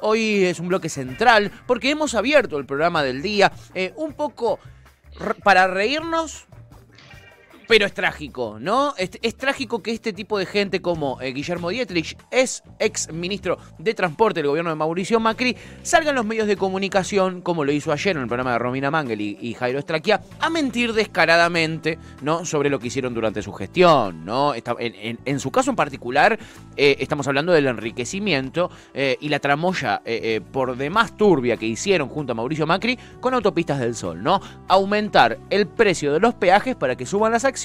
Hoy es un bloque central porque hemos abierto el programa del día eh, un poco para reírnos, pero es trágico, ¿no? Es, trágico que este tipo de gente como eh, Guillermo Dietrich, es ex ministro de Transporte del gobierno de Mauricio Macri, salgan los medios de comunicación, como lo hizo ayer en el programa de Romina Mangel y, Jairo Estraquia, a mentir descaradamente, ¿no? Sobre lo que hicieron durante su gestión, ¿no? en, su caso en particular, eh, estamos hablando del enriquecimiento eh, y la tramoya por demás turbia que hicieron junto a Mauricio Macri con Autopistas del Sol, ¿no? Aumentar el precio de los peajes para que suban las acciones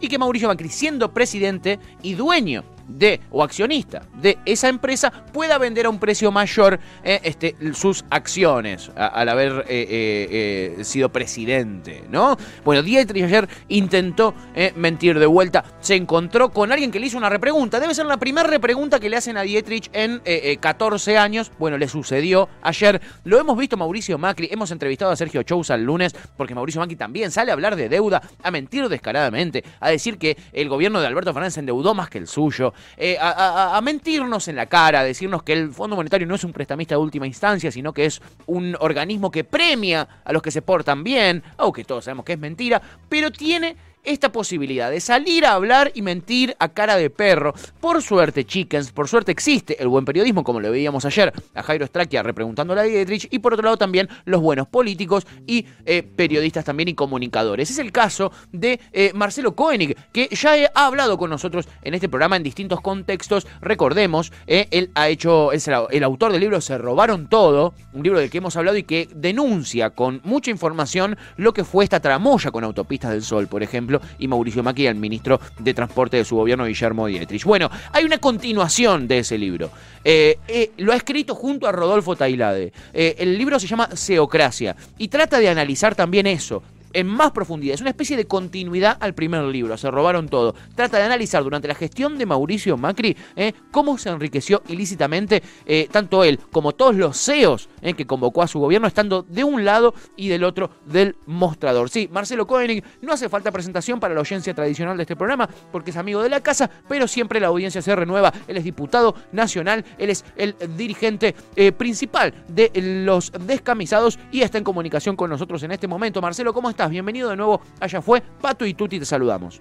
y que Mauricio Macri, siendo presidente y dueño de o accionista de esa empresa pueda vender a un precio mayor eh, este, sus acciones al haber eh, eh, sido presidente, ¿no? Bueno, Dietrich ayer intentó mentir de vuelta, se encontró con alguien que le hizo una repregunta, debe ser la primera repregunta que le hacen a Dietrich en 14 años, bueno, le sucedió ayer, lo hemos visto Mauricio Macri, hemos entrevistado a Sergio Chousa el lunes, porque Mauricio Macri también sale a hablar de deuda, a mentir descaradamente, a decir que el gobierno de Alberto Fernández endeudó más que el suyo, eh, a, mentirnos en la cara, a decirnos que el Fondo Monetario no es un prestamista de última instancia, sino que es un organismo que premia a los que se portan bien, aunque todos sabemos que es mentira, pero tiene esta posibilidad de salir a hablar y mentir a cara de perro. Por suerte, chickens, por suerte existe el buen periodismo, como lo veíamos ayer a Jairo Straquia repreguntándole a Dietrich, y por otro lado también los buenos políticos y eh, periodistas también y comunicadores. Es el caso de eh, Marcelo Koenig, que ya ha hablado con nosotros en este programa en distintos contextos. Recordemos, eh, él ha hecho, es el autor del libro Se robaron todo, un libro del que hemos hablado y que denuncia con mucha información lo que fue esta tramoya con Autopistas del Sol, por ejemplo y Mauricio Macri, el ministro de Transporte de su gobierno, Guillermo Dietrich. Bueno, hay una continuación de ese libro. Eh, eh, lo ha escrito junto a Rodolfo Tailade. Eh, el libro se llama Seocracia y trata de analizar también eso, en más profundidad. Es una especie de continuidad al primer libro. Se robaron todo. Trata de analizar durante la gestión de Mauricio Macri eh, cómo se enriqueció ilícitamente eh, tanto él como todos los CEOs eh, que convocó a su gobierno, estando de un lado y del otro del mostrador. Sí, Marcelo Koenig, no hace falta presentación para la audiencia tradicional de este programa porque es amigo de la casa, pero siempre la audiencia se renueva. Él es diputado nacional, él es el dirigente principal de los descamisados y está en comunicación con nosotros en este momento. Marcelo, ¿cómo? Bienvenido de nuevo. Allá fue. Pato y Tuti te saludamos.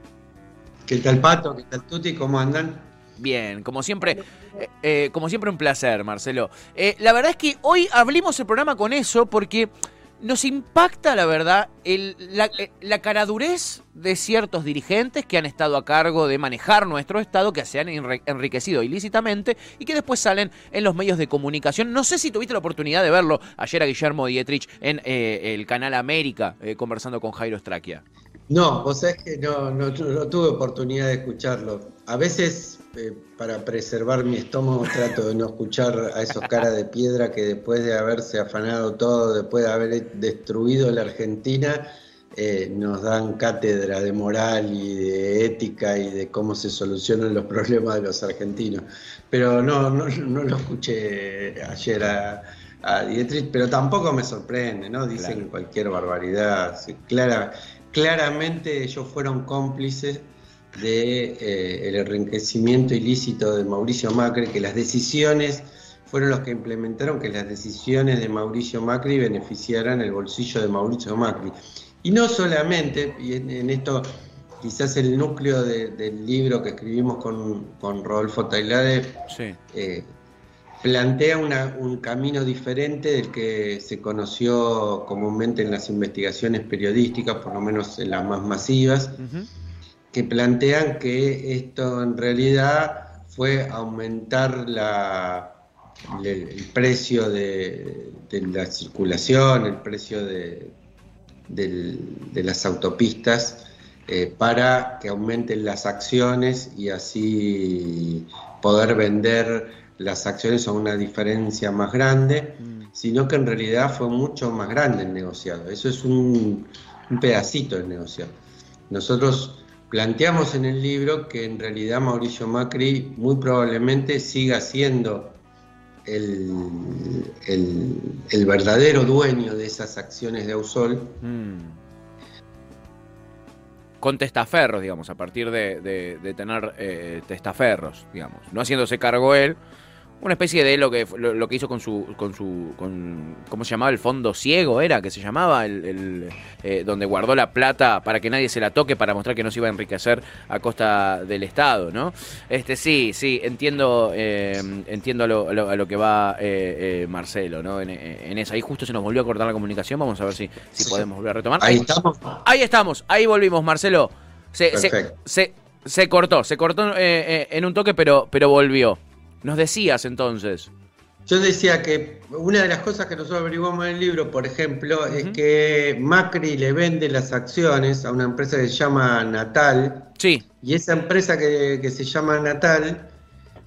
¿Qué tal, Pato? ¿Qué tal, Tuti? ¿Cómo andan? Bien, como siempre, eh, eh, como siempre un placer, Marcelo. Eh, la verdad es que hoy abrimos el programa con eso porque nos impacta, la verdad, el, eh, la, caradurez de ciertos dirigentes que han estado a cargo de manejar nuestro Estado, que se han enriquecido ilícitamente y que después salen en los medios de comunicación. No sé si tuviste la oportunidad de verlo ayer a Guillermo Dietrich en eh, el canal América, eh, conversando con Jairo Straquia. No, vos sabés que no, no, no tuve oportunidad de escucharlo. A veces eh, para preservar mi estómago trato de no escuchar a esos caras de piedra que después de haberse afanado todo, después de haber destruido la Argentina, eh, nos dan cátedra de moral y de ética y de cómo se solucionan los problemas de los argentinos. Pero no, no, lo escuché ayer a, Dietrich, pero tampoco me sorprende, ¿no? Dicen cualquier barbaridad. Clara, claramente ellos fueron cómplices de, eh, el enriquecimiento ilícito de Mauricio Macri, que las decisiones fueron los que implementaron que las decisiones de Mauricio Macri beneficiaran el bolsillo de Mauricio Macri. Y no solamente, y en, esto quizás el núcleo del libro que escribimos con, con Rodolfo Tailade eh, plantea un camino diferente del que se conoció comúnmente en las investigaciones periodísticas, por lo menos en las más masivas que plantean que esto en realidad fue aumentar la, el, precio de, la circulación, el precio de, las autopistas, eh, para que aumenten las acciones y así poder vender las acciones a una diferencia más grande, mm. sino que en realidad fue mucho más grande el negociado. Eso es un, un pedacito del negociado. Nosotros planteamos en el libro que en realidad Mauricio Macri muy probablemente siga siendo el, verdadero dueño de esas acciones de Ausol. Mm. Con testaferros, digamos, a partir de, tener eh, testaferros, digamos. No haciéndose cargo él, Una especie de lo que lo, que hizo con su con su con cómo se llamaba el fondo ciego era que se llamaba el, eh, donde guardó la plata para que nadie se la toque para mostrar que no se iba a enriquecer a costa del Estado, ¿no? Este sí sí entiendo eh, entiendo a lo, que va eh, Marcelo, ¿no? En, en, esa. Ahí justo se nos volvió a cortar la comunicación vamos a ver si si podemos volver a retomar. Ahí estamos. Ahí estamos ahí volvimos Marcelo. Se se, se, cortó se cortó en un toque pero pero volvió nos decías entonces. Yo decía que una de las cosas que nosotros averiguamos en el libro, por ejemplo, es que Macri le vende las acciones a una empresa que se llama Natal. Sí. Y esa empresa que, se llama Natal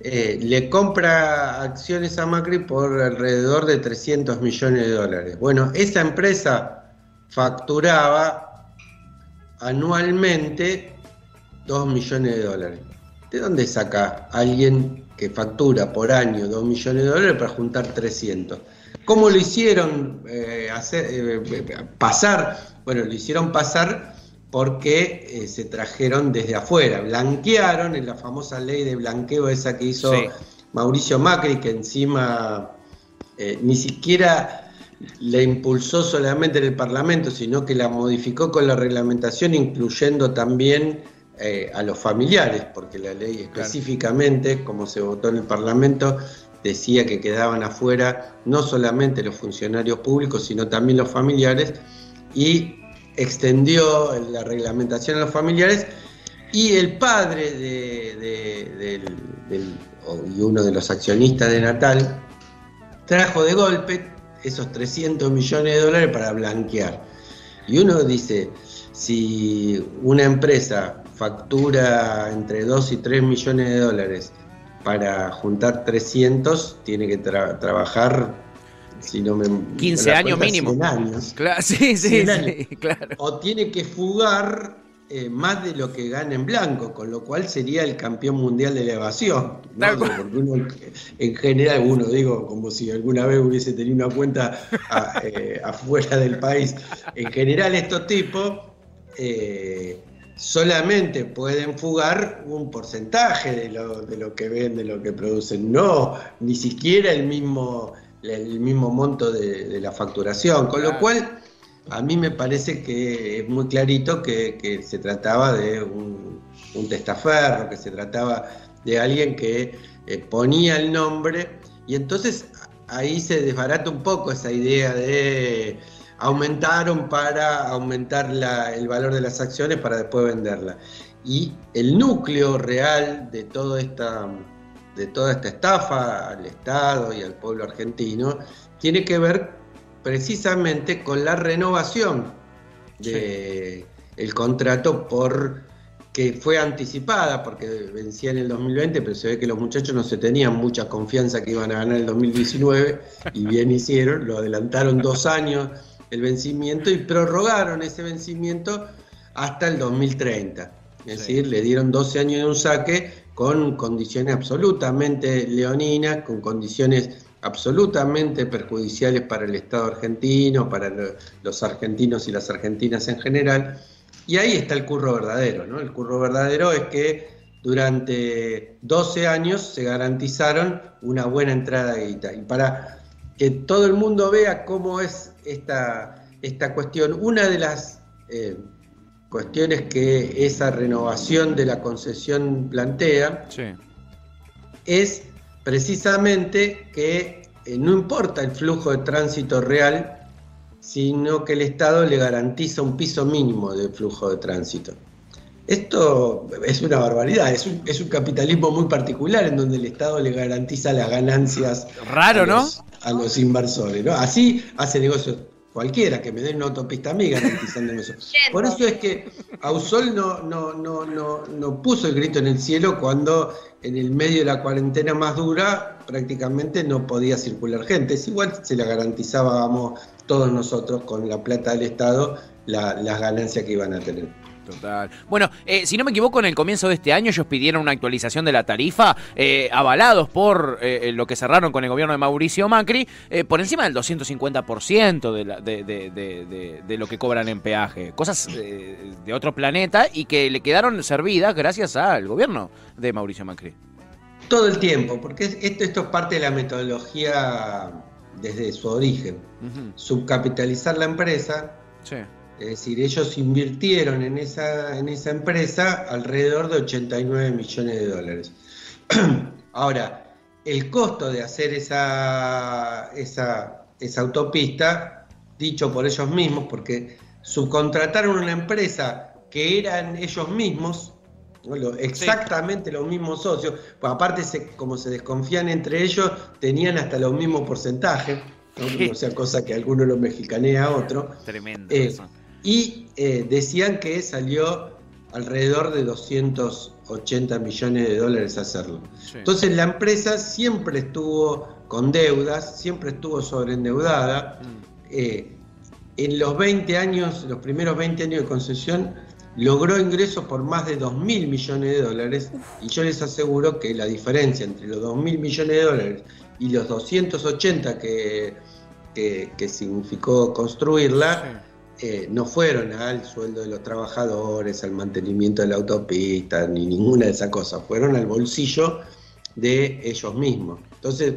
eh, le compra acciones a Macri por alrededor de 300 millones de dólares. Bueno, esa empresa facturaba anualmente 2 millones de dólares. ¿De dónde saca alguien que factura por año 2 millones de dólares para juntar 300. ¿Cómo lo hicieron eh, hacer, eh, pasar? Bueno, lo hicieron pasar porque eh, se trajeron desde afuera, blanquearon en la famosa ley de blanqueo esa que hizo Mauricio Macri, que encima ni siquiera la impulsó solamente en el Parlamento, sino que la modificó con la reglamentación, incluyendo también eh, a los familiares, porque la ley específicamente, como se votó en el Parlamento, decía que quedaban afuera no solamente los funcionarios públicos, sino también los familiares, y extendió la reglamentación a los familiares, y el padre de, y uno de los accionistas de Natal trajo de golpe esos 300 millones de dólares para blanquear. Y uno dice, si una empresa factura entre 2 y 3 millones de dólares para juntar 300, tiene que trabajar, si no me... 15 años mínimo. años. Claro, sí, sí, sí, claro. O tiene que fugar eh, más de lo que gana en blanco, con lo cual sería el campeón mundial de la evasión. Porque uno, en general, uno digo, como si alguna vez hubiese tenido una cuenta eh, afuera del país, en general estos tipos... Eh, solamente pueden fugar un porcentaje de lo, de lo que ven, de lo que producen, no ni siquiera el mismo, el mismo monto de, la facturación, con lo cual a mí me parece que es muy clarito que, se trataba de un, testaferro, que se trataba de alguien que eh, ponía el nombre y entonces ahí se desbarata un poco esa idea de aumentaron para aumentar el valor de las acciones para después venderla. Y el núcleo real de, toda esta, de toda esta estafa al Estado y al pueblo argentino tiene que ver precisamente con la renovación del el contrato por que fue anticipada porque vencía en el 2020, pero se ve que los muchachos no se tenían mucha confianza que iban a ganar el 2019 y bien hicieron, lo adelantaron dos años el vencimiento y prorrogaron ese vencimiento hasta el 2030. Es decir, le dieron 12 años de un saque con condiciones absolutamente leoninas, con condiciones absolutamente perjudiciales para el Estado argentino, para los argentinos y las argentinas en general. Y ahí está el curro verdadero, ¿no? El curro verdadero es que durante 12 años se garantizaron una buena entrada de guita. Y para que todo el mundo vea cómo es esta, esta cuestión. Una de las eh, cuestiones que esa renovación de la concesión plantea es precisamente que eh, no importa el flujo de tránsito real, sino que el Estado le garantiza un piso mínimo de flujo de tránsito. Esto es una barbaridad, es un, es un, capitalismo muy particular en donde el Estado le garantiza las ganancias Raro, ¿no? A los inversores. ¿no? Así hace negocios cualquiera, que me den una autopista amiga garantizando eso. Por eso es que Ausol no, no, no, no, no puso el grito en el cielo cuando en el medio de la cuarentena más dura prácticamente no podía circular gente. Es igual se la garantizábamos todos nosotros con la plata del Estado las ganancias que iban a tener. Total. Bueno, eh, si no me equivoco, en el comienzo de este año ellos pidieron una actualización de la tarifa, eh, avalados por eh, lo que cerraron con el gobierno de Mauricio Macri, por encima del 250% de, de, de, de, lo que cobran en peaje. Cosas de otro planeta y que le quedaron servidas gracias al gobierno de Mauricio Macri. Todo el tiempo, porque esto, esto es parte de la metodología desde su origen. Subcapitalizar la empresa. Es decir, ellos invirtieron en esa, en esa empresa alrededor de 89 millones de dólares. Ahora, el costo de hacer esa, esa, esa autopista, dicho por ellos mismos, porque subcontrataron una empresa que eran ellos mismos, exactamente los mismos socios, pues aparte como se desconfían entre ellos, tenían hasta los mismos porcentajes, o sea, cosa que alguno lo mexicanea a otro. Tremendo. Eh, y eh, decían que salió alrededor de 280 millones de dólares hacerlo. Entonces la empresa siempre estuvo con deudas, siempre estuvo sobreendeudada. Mm. Eh, en los 20 años, los primeros 20 años de concesión, logró ingresos por más de 2 mil millones de dólares y yo les aseguro que la diferencia entre los 2 mil millones de dólares y los 280 que, que, significó construirla, eh, no fueron al sueldo de los trabajadores, al mantenimiento de la autopista, ni ninguna de esas cosas, fueron al bolsillo de ellos mismos. Entonces,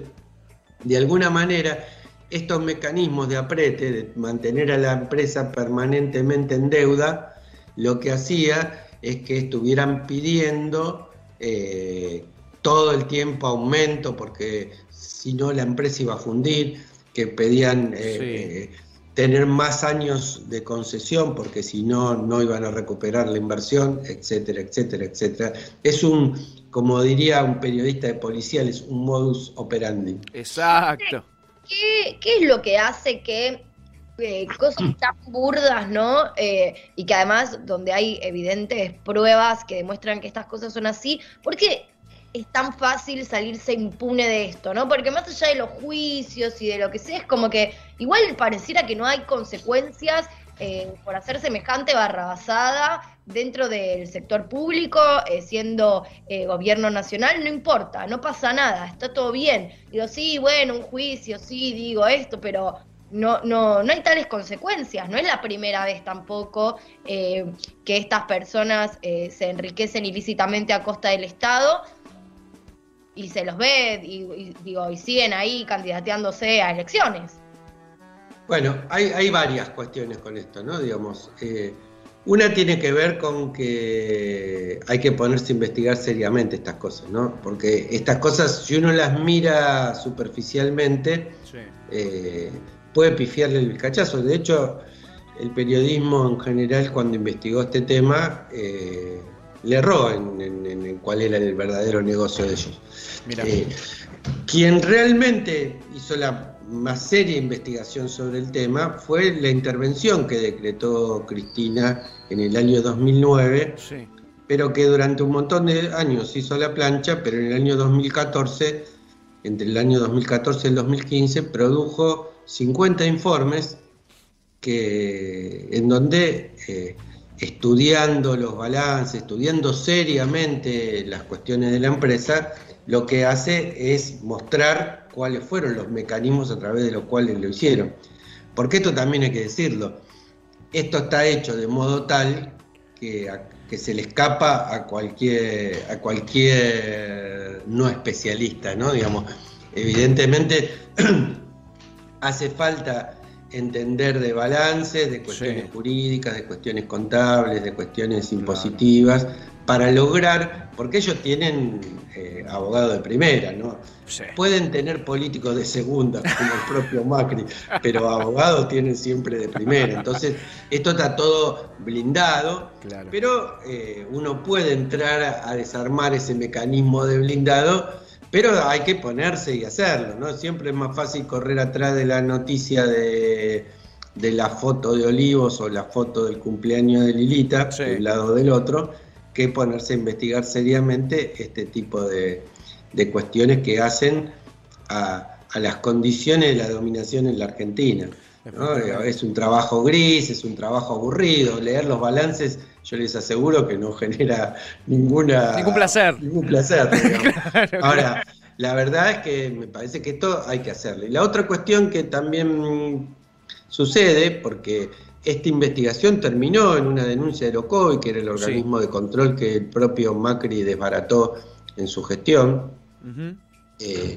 de alguna manera, estos mecanismos de aprete, de mantener a la empresa permanentemente en deuda, lo que hacía es que estuvieran pidiendo eh, todo el tiempo aumento, porque si no la empresa iba a fundir, que pedían eh, tener más años de concesión, porque si no, no iban a recuperar la inversión, etcétera, etcétera, etcétera. Es un, como diría un periodista de policial, es un modus operandi. Exacto. ¿Qué, qué es lo que hace que eh, cosas tan burdas, ¿no? Eh, y que además donde hay evidentes pruebas que demuestran que estas cosas son así, ¿por qué es tan fácil salirse impune de esto, ¿no? Porque más allá de los juicios y de lo que sea, es como que igual pareciera que no hay consecuencias eh, por hacer semejante barrabasada dentro del sector público, siendo gobierno nacional, no importa, no pasa nada, está todo bien. Digo, sí, bueno, un juicio, sí, digo esto, pero no, no, no hay tales consecuencias. No es la primera vez tampoco eh, que estas personas eh, se enriquecen ilícitamente a costa del Estado y se los ve y, digo, y siguen ahí candidateándose a elecciones. Bueno, hay, hay varias cuestiones con esto, ¿no? Digamos, eh, una tiene que ver con que hay que ponerse a investigar seriamente estas cosas, ¿no? Porque estas cosas, si uno las mira superficialmente, sí puede pifiarle el cachazo. De hecho, el periodismo en general, cuando investigó este tema, eh, le erró en, cuál era el verdadero negocio de ellos. Eh, quien realmente hizo la más seria investigación sobre el tema fue la intervención que decretó Cristina en el año 2009, pero que durante un montón de años hizo la plancha, pero en el año 2014, entre el año 2014 y el 2015, produjo 50 informes que, en donde eh, estudiando los balances, estudiando seriamente las cuestiones de la empresa, lo que hace es mostrar cuáles fueron los mecanismos a través de los cuales lo hicieron. Porque esto también hay que decirlo, esto está hecho de modo tal que, que se le escapa a cualquier, a cualquier no especialista, ¿no? Digamos, evidentemente hace falta entender de balances, de cuestiones jurídicas, de cuestiones contables, de cuestiones impositivas, para lograr, porque ellos tienen eh, abogados de primera, ¿no? Pueden tener políticos de segunda, como el propio Macri, pero abogados tienen siempre de primera. Entonces, esto está todo blindado, pero eh, uno puede entrar a desarmar ese mecanismo de blindado pero hay que ponerse y hacerlo, ¿no? Siempre es más fácil correr atrás de la noticia de, la foto de Olivos o la foto del cumpleaños de Lilita, de un lado o del otro, que ponerse a investigar seriamente este tipo de, cuestiones que hacen a, las condiciones de la dominación en la Argentina. Es un trabajo gris, es un trabajo aburrido, leer los balances yo les aseguro que no genera ninguna... Ningún placer. Ningún placer. Ahora, la verdad es que me parece que esto hay que hacerlo. Y la otra cuestión que también sucede, porque esta investigación terminó en una denuncia de OCOI, que era el organismo de control que el propio Macri desbarató en su gestión, eh,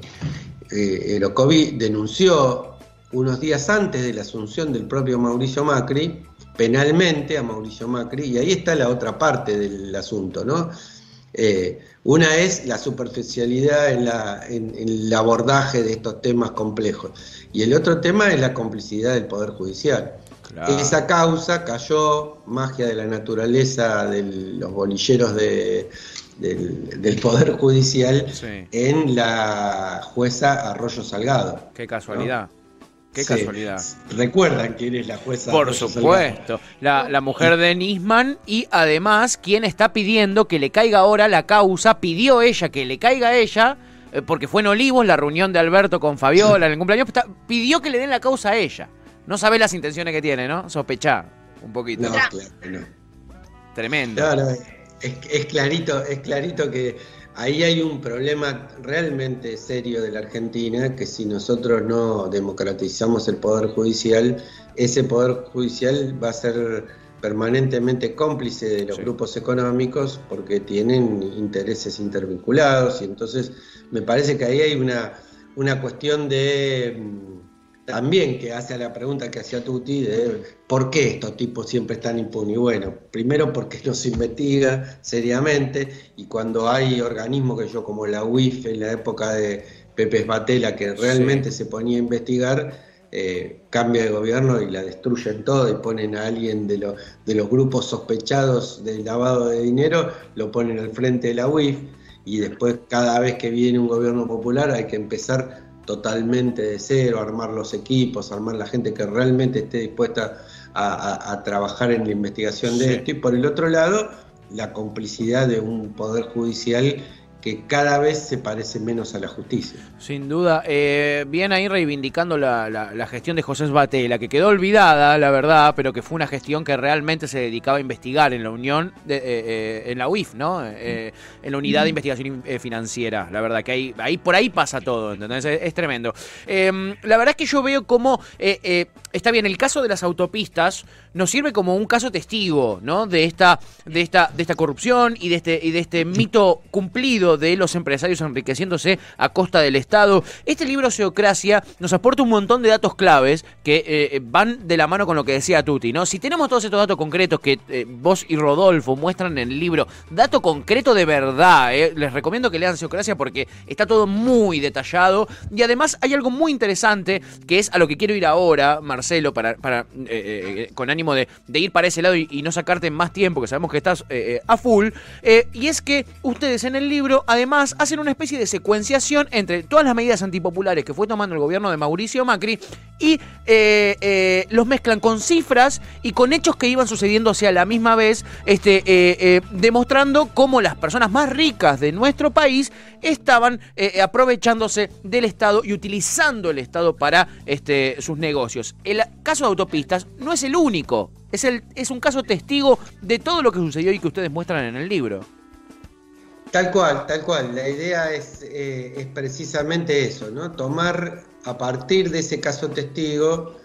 eh denunció unos días antes de la asunción del propio Mauricio Macri, penalmente a Mauricio Macri, y ahí está la otra parte del asunto, ¿no? Eh, una es la superficialidad en, la, en, el abordaje de estos temas complejos, y el otro tema es la complicidad del Poder Judicial. Esa causa cayó, magia de la naturaleza de los bolilleros de, del, Poder Judicial, en la jueza Arroyo Salgado. Qué casualidad. Qué casualidad. ¿Recuerdan quién es la jueza? Por supuesto. La, mujer de Nisman y además quien está pidiendo que le caiga ahora la causa, pidió ella que le caiga a ella, eh, porque fue en Olivos la reunión de Alberto con Fabiola en el cumpleaños, pidió que le den la causa a ella. No sabe las intenciones que tiene, ¿no? Sospechá un poquito. No, claro, no. Tremendo. Claro, es clarito, es clarito que Ahí hay un problema realmente serio de la Argentina, que si nosotros no democratizamos el Poder Judicial, ese Poder Judicial va a ser permanentemente cómplice de los grupos económicos porque tienen intereses intervinculados. Y entonces me parece que ahí hay una, una cuestión de también que hace a la pregunta que hacía Tuti de por qué estos tipos siempre están impunes. Y bueno, primero porque no se investiga seriamente y cuando hay organismos que yo como la UIF en la época de Pepe Batela que realmente se ponía a investigar, eh, cambia de gobierno y la destruyen todo y ponen a alguien de, de los grupos sospechados del lavado de dinero, lo ponen al frente de la UIF y después cada vez que viene un gobierno popular hay que empezar totalmente de cero, armar los equipos, armar la gente que realmente esté dispuesta a, trabajar en la investigación de esto. Y por el otro lado, la complicidad de un poder judicial que cada vez se parece menos a la justicia. Sin duda. Eh, ahí reivindicando la, gestión de José Batela, que quedó olvidada, la verdad, pero que fue una gestión que realmente se dedicaba a investigar en la Unión, de, eh, eh, en la UIF, ¿no? en la Unidad de Investigación Financiera. La verdad que ahí, ahí por ahí pasa todo, ¿entendés? Es, tremendo. Em, la verdad es que yo veo como, está bien, el caso de las autopistas nos sirve como un caso testigo, ¿no? De esta, de esta, de esta corrupción y de este, y de este mito cumplido de los empresarios enriqueciéndose a costa del Estado. Este libro Seocracia nos aporta un montón de datos claves que eh, eh, van de la mano con lo que decía Tuti, ¿no? Si tenemos todos estos datos concretos que eh, vos y Rodolfo muestran en el libro, dato concreto de verdad, les recomiendo que lean Seocracia porque está todo muy detallado y además hay algo muy interesante que es a lo que quiero ir ahora, Marcelo, para, para con de, ir para ese lado y, no sacarte más tiempo, que sabemos que estás a full, y es que ustedes en el libro además hacen una especie de secuenciación entre todas las medidas antipopulares que fue tomando el gobierno de Mauricio Macri y eh, eh, los mezclan con cifras y con hechos que iban sucediendo a la misma vez, este, eh, demostrando cómo las personas más ricas de nuestro país estaban aprovechándose del Estado y utilizando el Estado para este, sus negocios. El caso de autopistas no es el único, es, el, es un caso testigo de todo lo que sucedió y que ustedes muestran en el libro. Tal cual, tal cual. La idea es, eh, es precisamente eso, ¿no? Tomar a partir de ese caso testigo,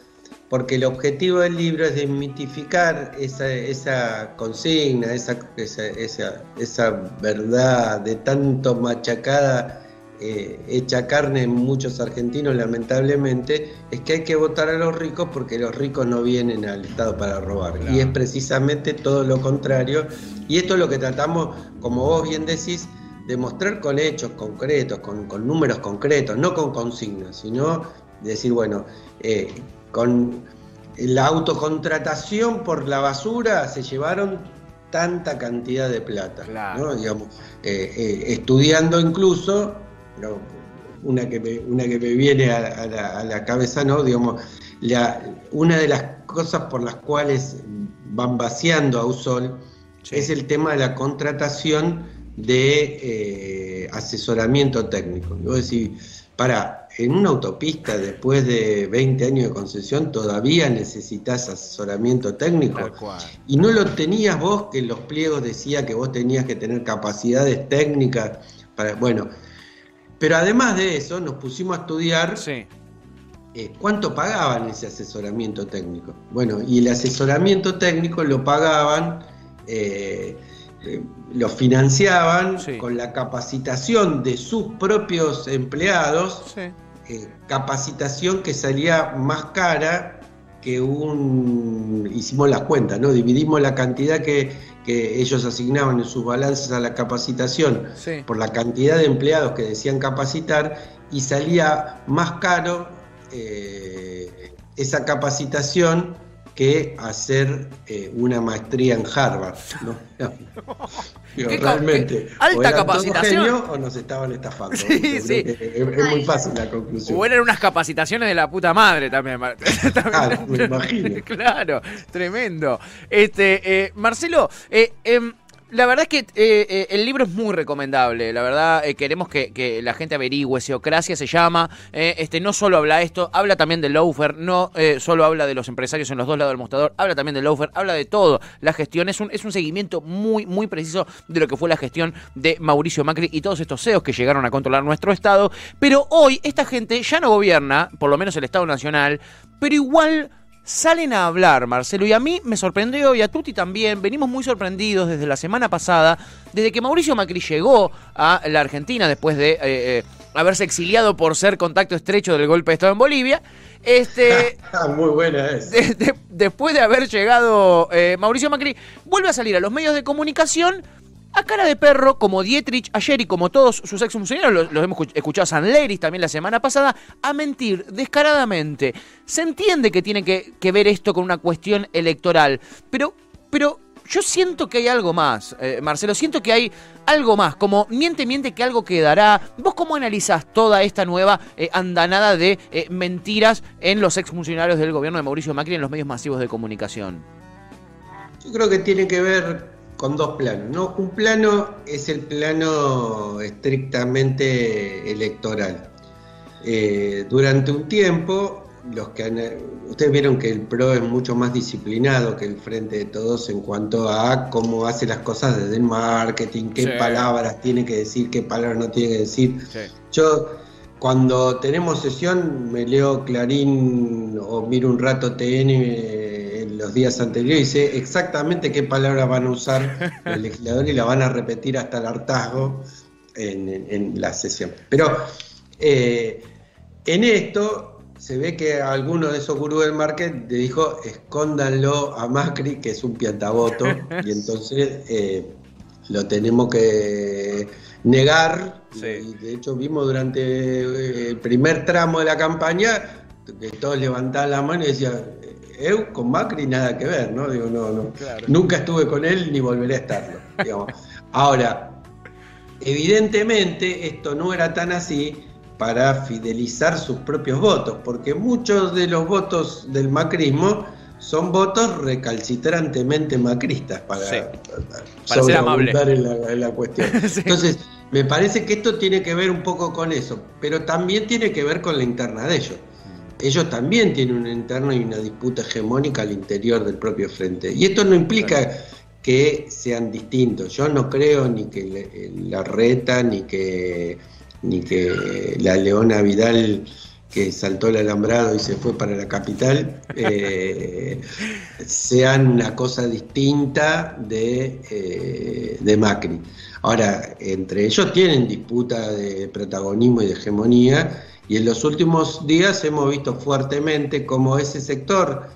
porque el objetivo del libro es desmitificar esa, esa consigna, esa, esa, esa, esa verdad de tanto machacada eh, hecha carne en muchos argentinos, lamentablemente, es que hay que votar a los ricos porque los ricos no vienen al Estado para robar. Y es precisamente todo lo contrario. Y esto es lo que tratamos, como vos bien decís, de mostrar con hechos concretos, con, números concretos, no con consignas, sino decir, bueno, eh, con la autocontratación por la basura se llevaron tanta cantidad de plata, Digamos, eh, estudiando incluso una, que me, una que me viene a, la, cabeza, ¿no? Digamos, una de las cosas por las cuales van vaciando a Usol es el tema de la contratación de eh, asesoramiento técnico. Yo decir, para, en una autopista después de 20 años de concesión todavía necesitas asesoramiento técnico. Y no lo tenías vos, que los pliegos decía que vos tenías que tener capacidades técnicas para, bueno, pero además de eso, nos pusimos a estudiar eh, cuánto pagaban ese asesoramiento técnico. Bueno, y el asesoramiento técnico lo pagaban eh, eh, lo financiaban con la capacitación de sus propios empleados, capacitación que salía más cara que un, hicimos las cuentas, ¿no? Dividimos la cantidad que, ellos asignaban en sus balances a la capacitación por la cantidad de empleados que decían capacitar y salía más caro eh, esa capacitación que hacer eh, una maestría en Harvard. ¿no? realmente. alta capacitación. o nos estaban estafando. Sí, sí. Es, muy fácil la conclusión. O eran unas capacitaciones de la puta madre también. Ah, me imagino. claro, tremendo. Este, eh, Marcelo, eh, em, la verdad es que eh, eh, el libro es muy recomendable. La verdad, eh, queremos que, la gente averigüe. Seocracia se llama. este No solo habla esto, habla también del loafer. No solo habla de los empresarios en los dos lados del mostrador, habla también del loafer, habla de todo. La gestión es un, es un seguimiento muy, muy preciso de lo que fue la gestión de Mauricio Macri y todos estos CEOs que llegaron a controlar nuestro Estado. Pero hoy esta gente ya no gobierna, por lo menos el Estado Nacional, pero igual salen a hablar, Marcelo, y a mí me sorprendió, y a Tuti también, venimos muy sorprendidos desde la semana pasada, desde que Mauricio Macri llegó a la Argentina después de eh, eh, haberse exiliado por ser contacto estrecho del golpe de Estado en Bolivia. Este, ah, muy buena es. después de haber llegado eh, Mauricio Macri, vuelve a salir a los medios de comunicación a cara de perro, como Dietrich ayer y como todos sus ex funcionarios, los, hemos escuchado a San Leris también la semana pasada, a mentir descaradamente. Se entiende que tiene que, ver esto con una cuestión electoral, pero, pero yo siento que hay algo más, eh, Marcelo, siento que hay algo más, como miente, miente que algo quedará. ¿Vos cómo analizás toda esta nueva eh, andanada de eh, mentiras en los exfuncionarios del gobierno de Mauricio Macri en los medios masivos de comunicación? Yo creo que tiene que ver con dos planos. ¿no? Un plano es el plano estrictamente electoral. Eh, durante un tiempo, los que ustedes vieron que el PRO es mucho más disciplinado que el Frente de Todos en cuanto a cómo hace las cosas desde el marketing, qué palabras tiene que decir, qué palabras no tiene que decir. Yo cuando tenemos sesión me leo Clarín o miro un rato TN los días anteriores y sé exactamente qué palabra van a usar los legisladores y la van a repetir hasta el hartazgo en, la sesión. Pero eh, en esto se ve que alguno de esos gurús del market le dijo escóndanlo a Macri, que es un piantaboto, y entonces eh, lo tenemos que negar. Y de hecho vimos durante eh, el primer tramo de la campaña que todos levantaban la mano y decían, eu con Macri nada que ver, ¿no? Digo, no, no. Nunca estuve con él ni volveré a estarlo. Ahora, evidentemente esto no era tan así para fidelizar sus propios votos, porque muchos de los votos del macrismo son votos recalcitrantemente macristas para, sí. ser amable en la, cuestión. Entonces, me parece que esto tiene que ver un poco con eso, pero también tiene que ver con la interna de ellos ellos también tienen un interno y una disputa hegemónica al interior del propio frente. Y esto no implica que sean distintos. Yo no creo ni que la reta, ni que, ni que la Leona Vidal que saltó el alambrado y se fue para la capital, eh, sean una cosa distinta de, eh, de Macri. Ahora, entre ellos tienen disputa de protagonismo y de hegemonía, y en los últimos días hemos visto fuertemente cómo ese sector,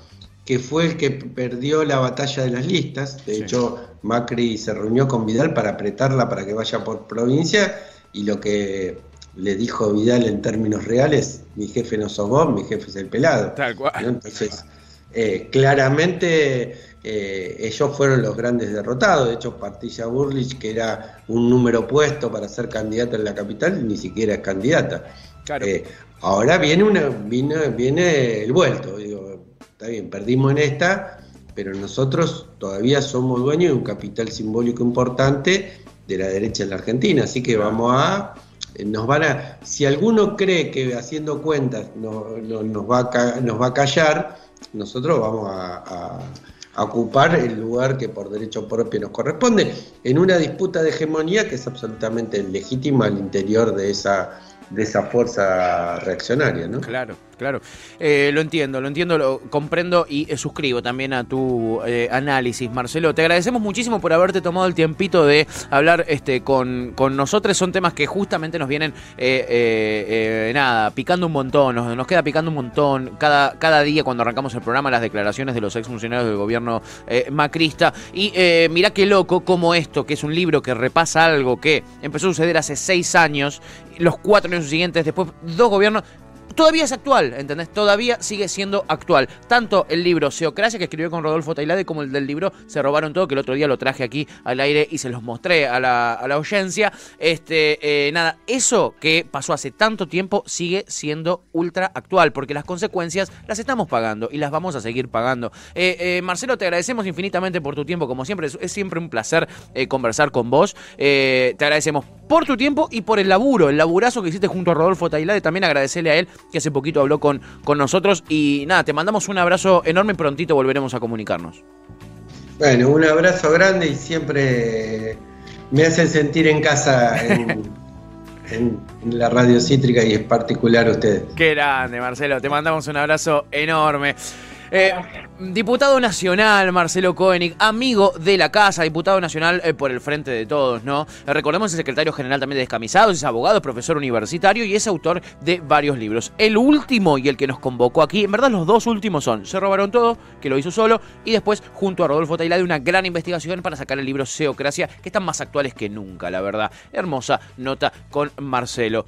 que fue el que perdió la batalla de las listas, de hecho Macri se reunió con Vidal para apretarla para que vaya por provincia, y lo que le dijo Vidal en términos reales, mi jefe no sos vos, mi jefe es el pelado. Tal cual. Entonces, eh, claramente eh, ellos fueron los grandes derrotados. De hecho, Patricia Burlich, que era un número puesto para ser candidata en la capital, ni siquiera es candidata. Eh, ahora viene, una, viene, viene el vuelto. Digo, está bien, perdimos en esta, pero nosotros todavía somos dueños de un capital simbólico importante de la derecha en la Argentina. Así que vamos a. Eh, nos van a. Si alguno cree que haciendo cuentas no, nos, va a, nos va a callar, nosotros vamos a, a ocupar el lugar que por derecho propio nos corresponde, en una disputa de hegemonía que es absolutamente legítima al interior de esa de esa fuerza reaccionaria, ¿no? Claro, claro. Eh, lo entiendo, lo entiendo, lo comprendo y eh, suscribo también a tu eh, análisis, Marcelo. Te agradecemos muchísimo por haberte tomado el tiempito de hablar este, con, con nosotros. Son temas que justamente nos vienen, nada, picando un montón, nos, nos, queda picando un montón. Cada, cada día cuando arrancamos el programa, las declaraciones de los exfuncionarios del gobierno macrista. Y mira qué loco como esto, que es un libro que repasa algo que empezó a suceder hace seis años, los cuatro años siguientes, después dos gobiernos, todavía es actual, ¿entendés? Todavía sigue siendo actual. Tanto el libro Seocracia, que escribió con Rodolfo Tailade, como el del libro Se robaron todo, que el otro día lo traje aquí al aire y se los mostré a la, a la audiencia. Este, eh, nada, eso que pasó hace tanto tiempo sigue siendo ultra actual, porque las consecuencias las estamos pagando y las vamos a seguir pagando. Eh, eh, Marcelo, te agradecemos infinitamente por tu tiempo, como siempre, es, siempre un placer conversar con vos. te agradecemos por tu tiempo y por el laburo, el laburazo que hiciste junto a Rodolfo Tailade. También agradecerle a él que hace poquito habló con, con nosotros. Y nada, te mandamos un abrazo enorme y prontito volveremos a comunicarnos. Bueno, un abrazo grande y siempre me hacen sentir en casa en, en la radio cítrica y en particular ustedes. Qué grande, Marcelo. Te mandamos un abrazo enorme. Eh, diputado nacional, Marcelo Koenig, amigo de la casa, diputado nacional eh, por el frente de todos, ¿no? Recordemos el secretario general también de Descamisados, es abogado, es profesor universitario y es autor de varios libros. El último y el que nos convocó aquí, en verdad los dos últimos son Se robaron todo, que lo hizo solo, y después junto a Rodolfo de una gran investigación para sacar el libro Seocracia, que están más actuales que nunca, la verdad. Hermosa nota con Marcelo.